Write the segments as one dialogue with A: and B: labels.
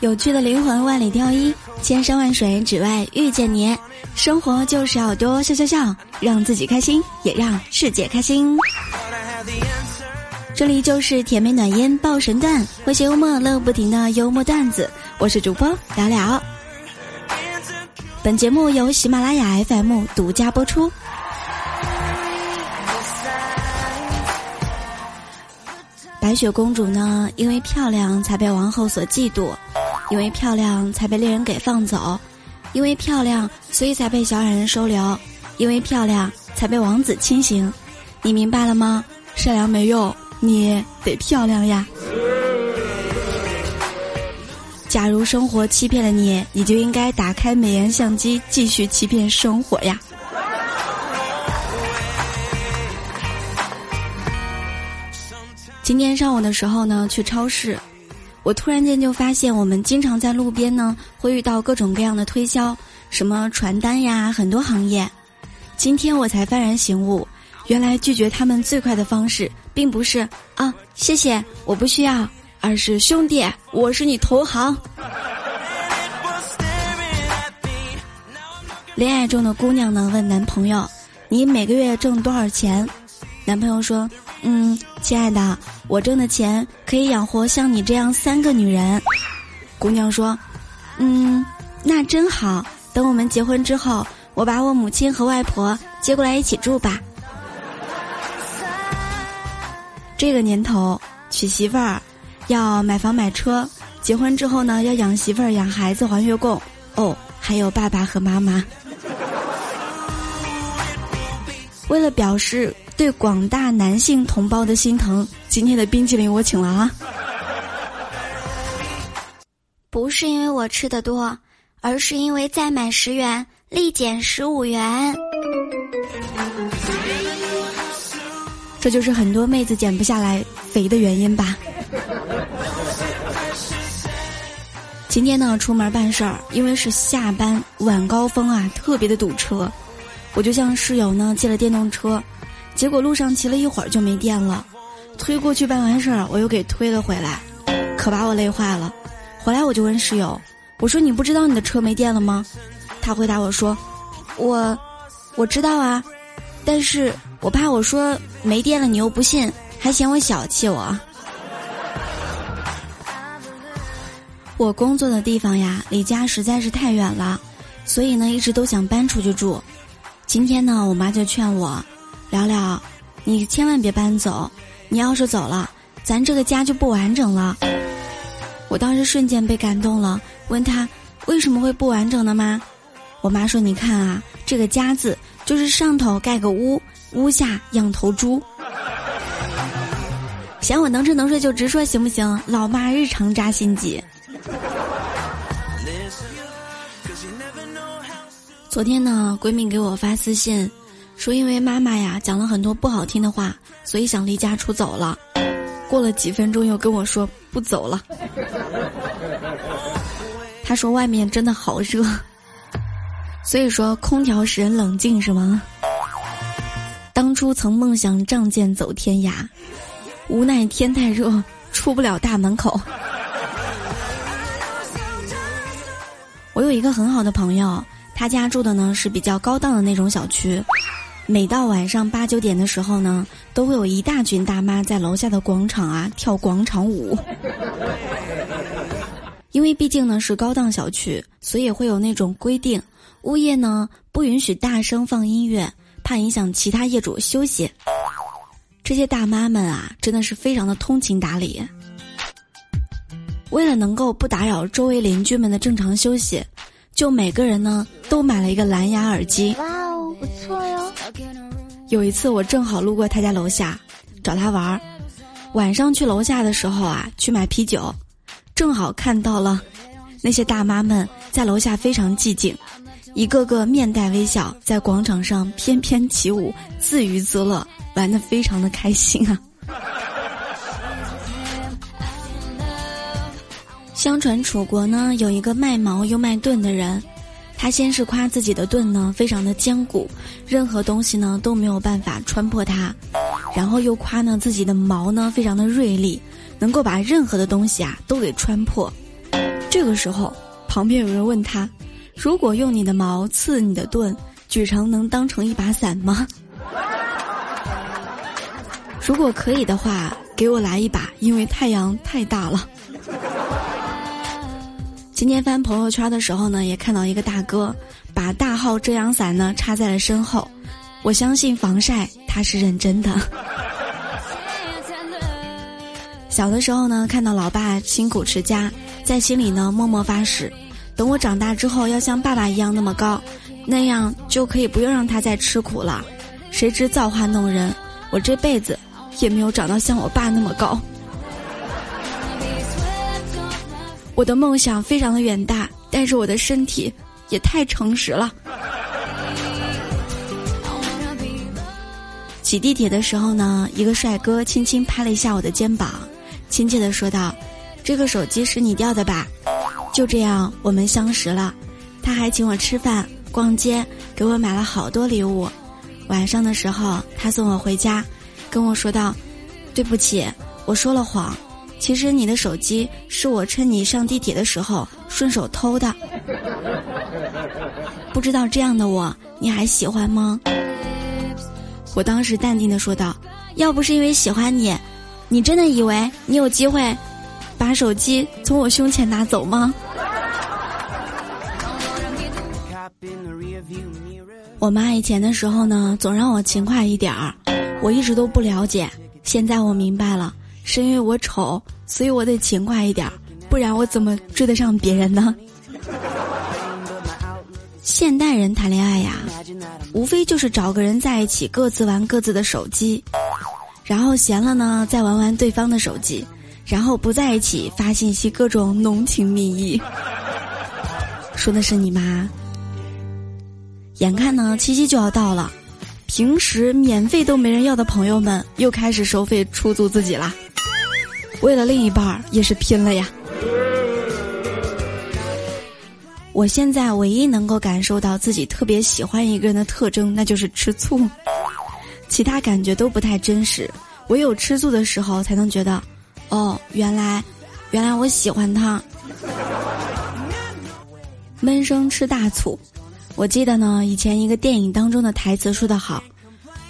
A: 有趣的灵魂万里挑一，千山万水只为遇见你。生活就是要多笑笑笑，让自己开心，也让世界开心。这里就是甜美暖音爆神段，诙谐幽默乐不停的幽默段子。我是主播聊聊。本节目由喜马拉雅 FM 独家播出。白雪公主呢，因为漂亮才被王后所嫉妒，因为漂亮才被猎人给放走，因为漂亮所以才被小矮人收留，因为漂亮才被王子亲刑。你明白了吗？善良没用，你得漂亮呀。假如生活欺骗了你，你就应该打开美颜相机，继续欺骗生活呀。今天上午的时候呢，去超市，我突然间就发现，我们经常在路边呢会遇到各种各样的推销，什么传单呀，很多行业。今天我才幡然醒悟，原来拒绝他们最快的方式，并不是啊谢谢我不需要，而是兄弟我是你同行。恋爱中的姑娘呢问男朋友，你每个月挣多少钱？男朋友说。嗯，亲爱的，我挣的钱可以养活像你这样三个女人。姑娘说：“嗯，那真好。等我们结婚之后，我把我母亲和外婆接过来一起住吧。”这个年头娶媳妇儿要买房买车，结婚之后呢要养媳妇儿养孩子还月供哦，还有爸爸和妈妈。为了表示。对广大男性同胞的心疼，今天的冰淇淋我请了啊！不是因为我吃的多，而是因为再买十元立减十五元。这就是很多妹子减不下来肥的原因吧。今天呢，出门办事儿，因为是下班晚高峰啊，特别的堵车，我就向室友呢借了电动车。结果路上骑了一会儿就没电了，推过去办完事儿，我又给推了回来，可把我累坏了。回来我就问室友：“我说你不知道你的车没电了吗？”他回答我说：“我我知道啊，但是我怕我说没电了你又不信，还嫌我小气我。”我工作的地方呀，离家实在是太远了，所以呢一直都想搬出去住。今天呢，我妈就劝我。聊聊，你千万别搬走，你要是走了，咱这个家就不完整了。我当时瞬间被感动了，问他为什么会不完整的吗？我妈说：“你看啊，这个家字就是上头盖个屋，屋下养头猪。嫌我能吃能睡就直说行不行？老妈日常扎心机。”昨天呢，闺蜜给我发私信。说因为妈妈呀讲了很多不好听的话，所以想离家出走了。过了几分钟又跟我说不走了。他说外面真的好热，所以说空调使人冷静是吗？当初曾梦想仗剑走天涯，无奈天太热出不了大门口。我有一个很好的朋友，他家住的呢是比较高档的那种小区。每到晚上八九点的时候呢，都会有一大群大妈在楼下的广场啊跳广场舞。因为毕竟呢是高档小区，所以会有那种规定，物业呢不允许大声放音乐，怕影响其他业主休息。这些大妈们啊，真的是非常的通情达理。为了能够不打扰周围邻居们的正常休息，就每个人呢都买了一个蓝牙耳机。不错哟。有一次我正好路过他家楼下，找他玩儿。晚上去楼下的时候啊，去买啤酒，正好看到了那些大妈们在楼下非常寂静，一个个面带微笑，在广场上翩翩起舞，自娱自乐，玩得非常的开心啊。相传楚国呢有一个卖矛又卖盾的人。他先是夸自己的盾呢非常的坚固，任何东西呢都没有办法穿破它。然后又夸呢自己的毛呢非常的锐利，能够把任何的东西啊都给穿破。这个时候，旁边有人问他：“如果用你的矛刺你的盾，举成能当成一把伞吗？”如果可以的话，给我来一把，因为太阳太大了。今天翻朋友圈的时候呢，也看到一个大哥把大号遮阳伞呢插在了身后。我相信防晒他是认真的。小的时候呢，看到老爸辛苦持家，在心里呢默默发誓，等我长大之后要像爸爸一样那么高，那样就可以不用让他再吃苦了。谁知造化弄人，我这辈子。也没有长到像我爸那么高。我的梦想非常的远大，但是我的身体也太诚实了。挤地铁的时候呢，一个帅哥轻轻拍了一下我的肩膀，亲切的说道：“这个手机是你掉的吧？”就这样，我们相识了。他还请我吃饭、逛街，给我买了好多礼物。晚上的时候，他送我回家。跟我说道：“对不起，我说了谎。其实你的手机是我趁你上地铁的时候顺手偷的。不知道这样的我你还喜欢吗？”我当时淡定的说道：“要不是因为喜欢你，你真的以为你有机会把手机从我胸前拿走吗？”我妈以前的时候呢，总让我勤快一点儿。我一直都不了解，现在我明白了，是因为我丑，所以我得勤快一点，不然我怎么追得上别人呢？现代人谈恋爱呀，无非就是找个人在一起，各自玩各自的手机，然后闲了呢，再玩玩对方的手机，然后不在一起发信息，各种浓情蜜意。说的是你妈。眼看呢，七夕就要到了。平时免费都没人要的朋友们，又开始收费出租自己啦。为了另一半，也是拼了呀。我现在唯一能够感受到自己特别喜欢一个人的特征，那就是吃醋，其他感觉都不太真实。唯有吃醋的时候，才能觉得，哦，原来，原来我喜欢他。闷声吃大醋。我记得呢，以前一个电影当中的台词说得好：“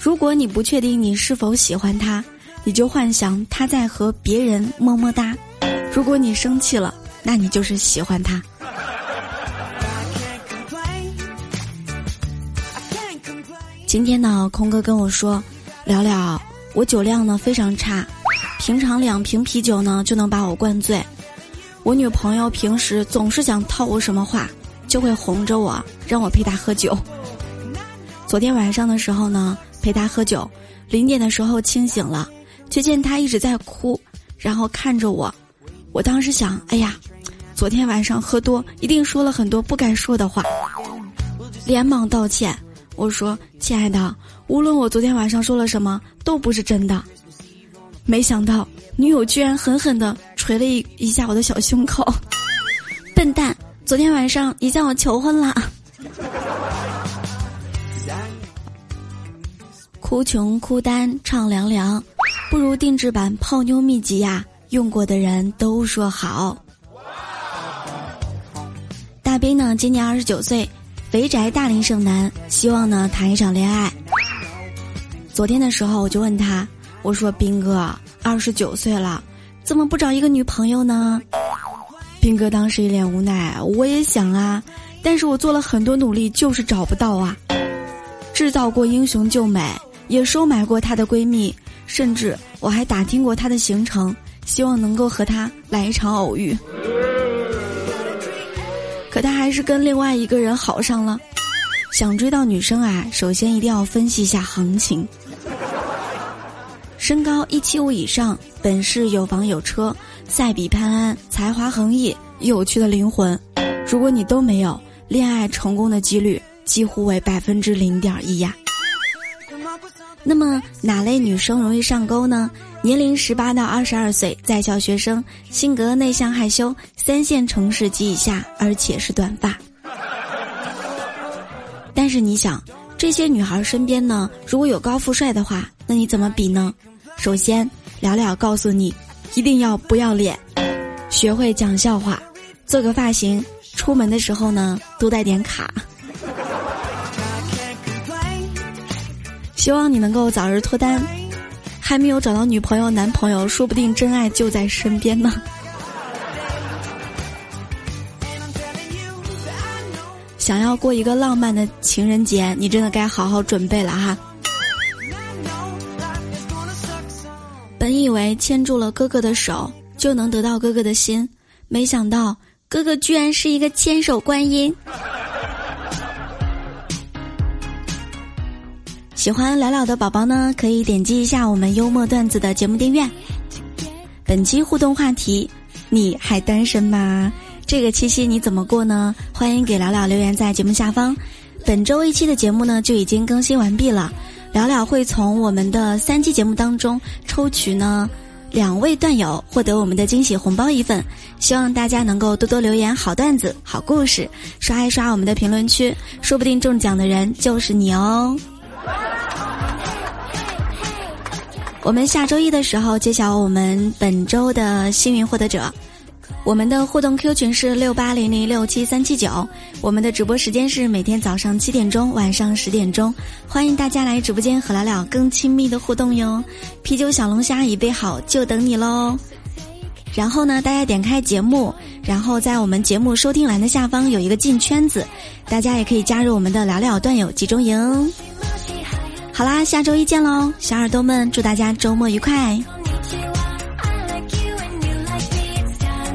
A: 如果你不确定你是否喜欢他，你就幻想他在和别人么么哒；如果你生气了，那你就是喜欢他。”今天呢，空哥跟我说：“聊聊，我酒量呢非常差，平常两瓶啤酒呢就能把我灌醉。我女朋友平时总是想套我什么话。”就会哄着我，让我陪她喝酒。昨天晚上的时候呢，陪他喝酒，零点的时候清醒了，却见他一直在哭，然后看着我。我当时想，哎呀，昨天晚上喝多，一定说了很多不该说的话，连忙道歉。我说：“亲爱的，无论我昨天晚上说了什么，都不是真的。”没想到女友居然狠狠的捶了一一下我的小胸口，笨蛋。昨天晚上你向我求婚了，哭穷哭单唱凉凉，不如定制版泡妞秘籍呀！用过的人都说好。大兵呢，今年二十九岁，肥宅大龄剩男，希望呢谈一场恋爱。昨天的时候我就问他，我说兵哥，二十九岁了，怎么不找一个女朋友呢？兵哥当时一脸无奈，我也想啊，但是我做了很多努力，就是找不到啊。制造过英雄救美，也收买过她的闺蜜，甚至我还打听过他的行程，希望能够和他来一场偶遇。可他还是跟另外一个人好上了。想追到女生啊，首先一定要分析一下行情。身高一七五以上，本市有房有车，赛比潘安，才华横溢，有趣的灵魂。如果你都没有，恋爱成功的几率几乎为百分之零点一呀。那么哪类女生容易上钩呢？年龄十八到二十二岁，在校学生，性格内向害羞，三线城市及以下，而且是短发。但是你想，这些女孩身边呢，如果有高富帅的话。那你怎么比呢？首先，聊聊告诉你，一定要不要脸，学会讲笑话，做个发型，出门的时候呢多带点卡。希望你能够早日脱单，还没有找到女朋友男朋友，说不定真爱就在身边呢。想要过一个浪漫的情人节，你真的该好好准备了哈。本以为牵住了哥哥的手就能得到哥哥的心，没想到哥哥居然是一个千手观音。喜欢聊聊的宝宝呢，可以点击一下我们幽默段子的节目订阅。本期互动话题：你还单身吗？这个七夕你怎么过呢？欢迎给聊聊留言在节目下方。本周一期的节目呢就已经更新完毕了，聊聊会从我们的三期节目当中抽取呢两位段友获得我们的惊喜红包一份。希望大家能够多多留言好段子、好故事，刷一刷我们的评论区，说不定中奖的人就是你哦。我们下周一的时候揭晓我们本周的幸运获得者。我们的互动 Q 群是六八零零六七三七九，我们的直播时间是每天早上七点钟，晚上十点钟，欢迎大家来直播间和聊聊更亲密的互动哟。啤酒小龙虾已备好，就等你喽。然后呢，大家点开节目，然后在我们节目收听栏的下方有一个进圈子，大家也可以加入我们的聊聊段友集中营。好啦，下周一见喽，小耳朵们，祝大家周末愉快。